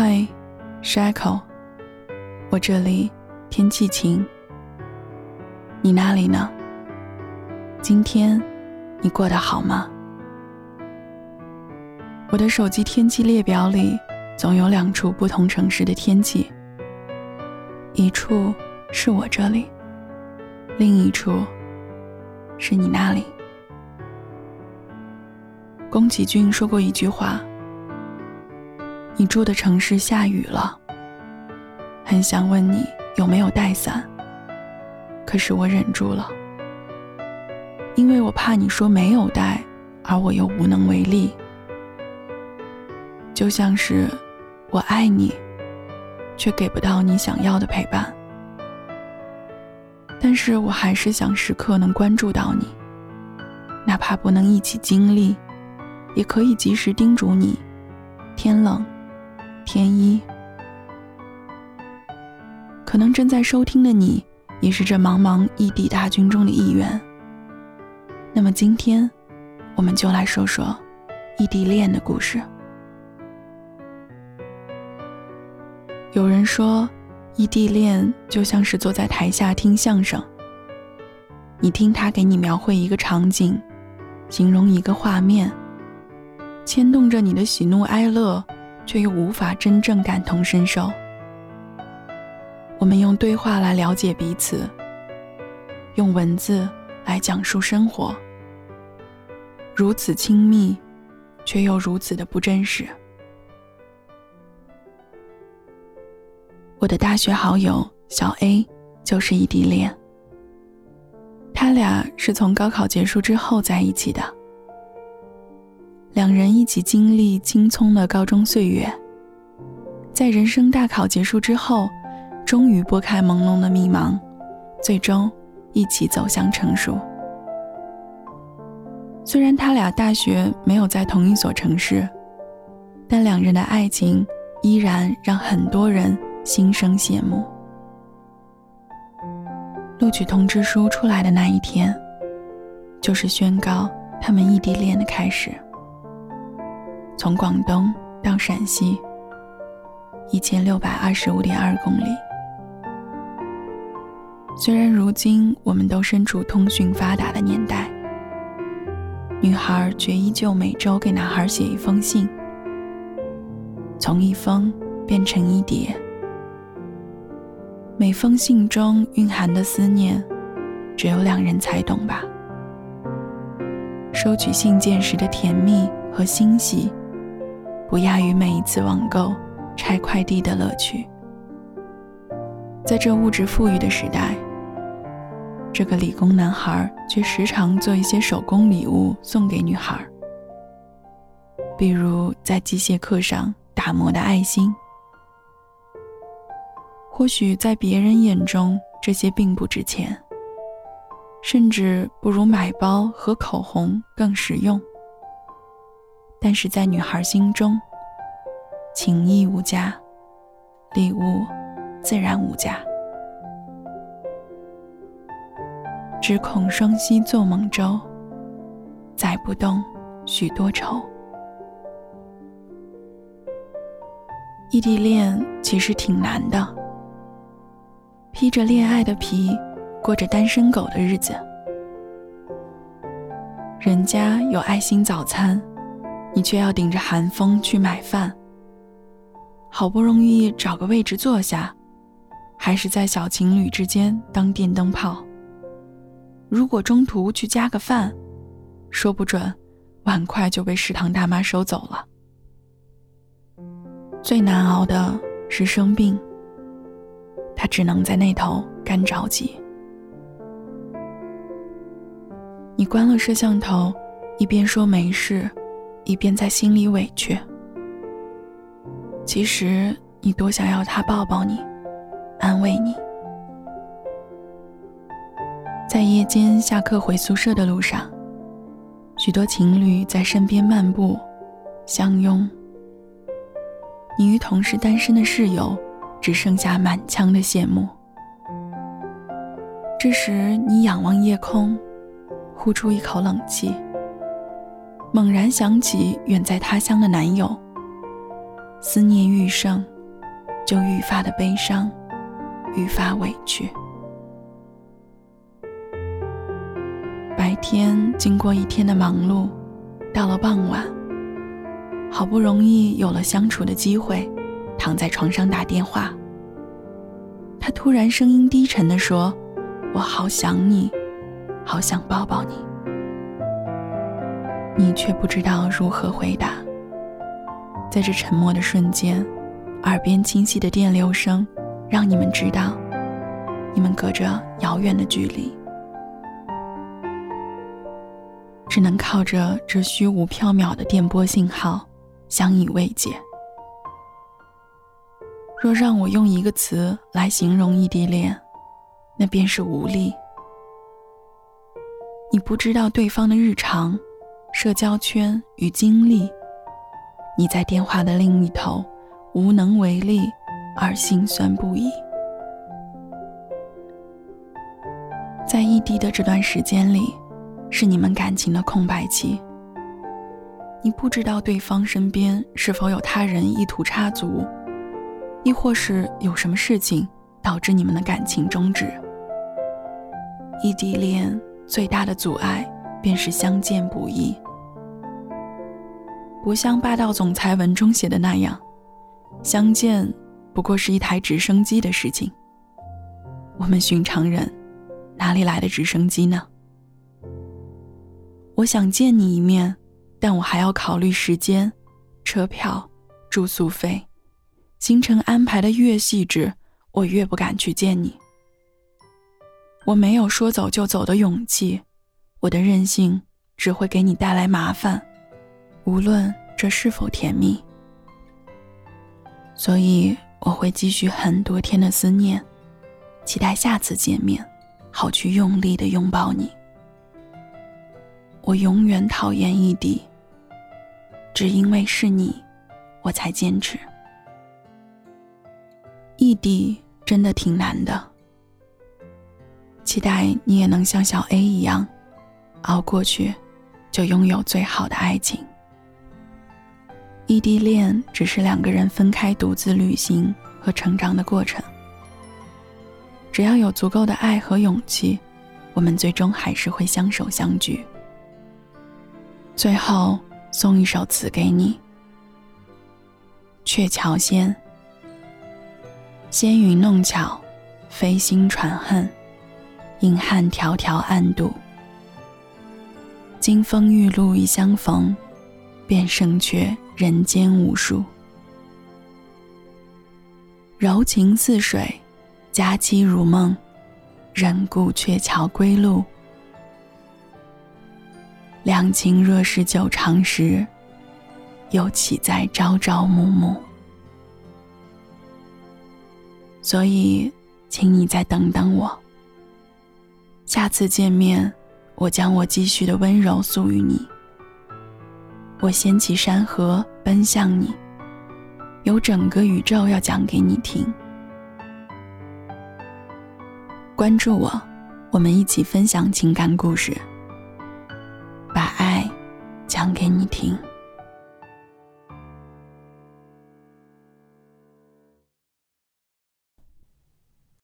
嗨，是 Echo，我这里天气晴。你那里呢？今天你过得好吗？我的手机天气列表里总有两处不同城市的天气，一处是我这里，另一处是你那里。宫崎骏说过一句话。你住的城市下雨了，很想问你有没有带伞，可是我忍住了，因为我怕你说没有带，而我又无能为力。就像是我爱你，却给不到你想要的陪伴，但是我还是想时刻能关注到你，哪怕不能一起经历，也可以及时叮嘱你，天冷。天一，可能正在收听的你，也是这茫茫异地大军中的一员。那么今天，我们就来说说异地恋的故事。有人说，异地恋就像是坐在台下听相声，你听他给你描绘一个场景，形容一个画面，牵动着你的喜怒哀乐。却又无法真正感同身受。我们用对话来了解彼此，用文字来讲述生活，如此亲密，却又如此的不真实。我的大学好友小 A 就是异地恋，他俩是从高考结束之后在一起的。两人一起经历青葱的高中岁月，在人生大考结束之后，终于拨开朦胧的迷茫，最终一起走向成熟。虽然他俩大学没有在同一所城市，但两人的爱情依然让很多人心生羡慕。录取通知书出来的那一天，就是宣告他们异地恋的开始。从广东到陕西，一千六百二十五点二公里。虽然如今我们都身处通讯发达的年代，女孩却依旧每周给男孩写一封信，从一封变成一叠。每封信中蕴含的思念，只有两人才懂吧。收取信件时的甜蜜和欣喜。不亚于每一次网购、拆快递的乐趣。在这物质富裕的时代，这个理工男孩却时常做一些手工礼物送给女孩，比如在机械课上打磨的爱心。或许在别人眼中，这些并不值钱，甚至不如买包和口红更实用。但是在女孩心中，情谊无价，礼物自然无价。只恐双溪作猛舟，载不动许多愁。异地恋其实挺难的，披着恋爱的皮，过着单身狗的日子。人家有爱心早餐。你却要顶着寒风去买饭，好不容易找个位置坐下，还是在小情侣之间当电灯泡。如果中途去加个饭，说不准碗筷就被食堂大妈收走了。最难熬的是生病，他只能在那头干着急。你关了摄像头，一边说没事。一边在心里委屈，其实你多想要他抱抱你，安慰你。在夜间下课回宿舍的路上，许多情侣在身边漫步，相拥。你与同是单身的室友，只剩下满腔的羡慕。这时，你仰望夜空，呼出一口冷气。猛然想起远在他乡的男友，思念愈盛，就愈发的悲伤，愈发委屈。白天经过一天的忙碌，到了傍晚，好不容易有了相处的机会，躺在床上打电话。他突然声音低沉地说：“我好想你，好想抱抱你。”你却不知道如何回答。在这沉默的瞬间，耳边清晰的电流声，让你们知道，你们隔着遥远的距离，只能靠着这虚无缥缈的电波信号，相以慰藉。若让我用一个词来形容异地恋，那便是无力。你不知道对方的日常。社交圈与经历，你在电话的另一头无能为力而心酸不已。在异地的这段时间里，是你们感情的空白期。你不知道对方身边是否有他人意图插足，亦或是有什么事情导致你们的感情终止。异地恋最大的阻碍。便是相见不易，不像霸道总裁文中写的那样，相见不过是一台直升机的事情。我们寻常人哪里来的直升机呢？我想见你一面，但我还要考虑时间、车票、住宿费，行程安排的越细致，我越不敢去见你。我没有说走就走的勇气。我的任性只会给你带来麻烦，无论这是否甜蜜。所以我会继续很多天的思念，期待下次见面，好去用力的拥抱你。我永远讨厌异地，只因为是你，我才坚持。异地真的挺难的，期待你也能像小 A 一样。熬过去，就拥有最好的爱情。异地恋只是两个人分开独自旅行和成长的过程。只要有足够的爱和勇气，我们最终还是会相守相聚。最后送一首词给你，《鹊桥仙》。纤云弄巧，飞星传恨，饮汉迢迢暗度。金风玉露一相逢，便胜却人间无数。柔情似水，佳期如梦，人顾鹊桥归路。两情若是久长时，又岂在朝朝暮暮？所以，请你再等等我。下次见面。我将我积蓄的温柔诉与你，我掀起山河奔向你，有整个宇宙要讲给你听。关注我，我们一起分享情感故事，把爱讲给你听。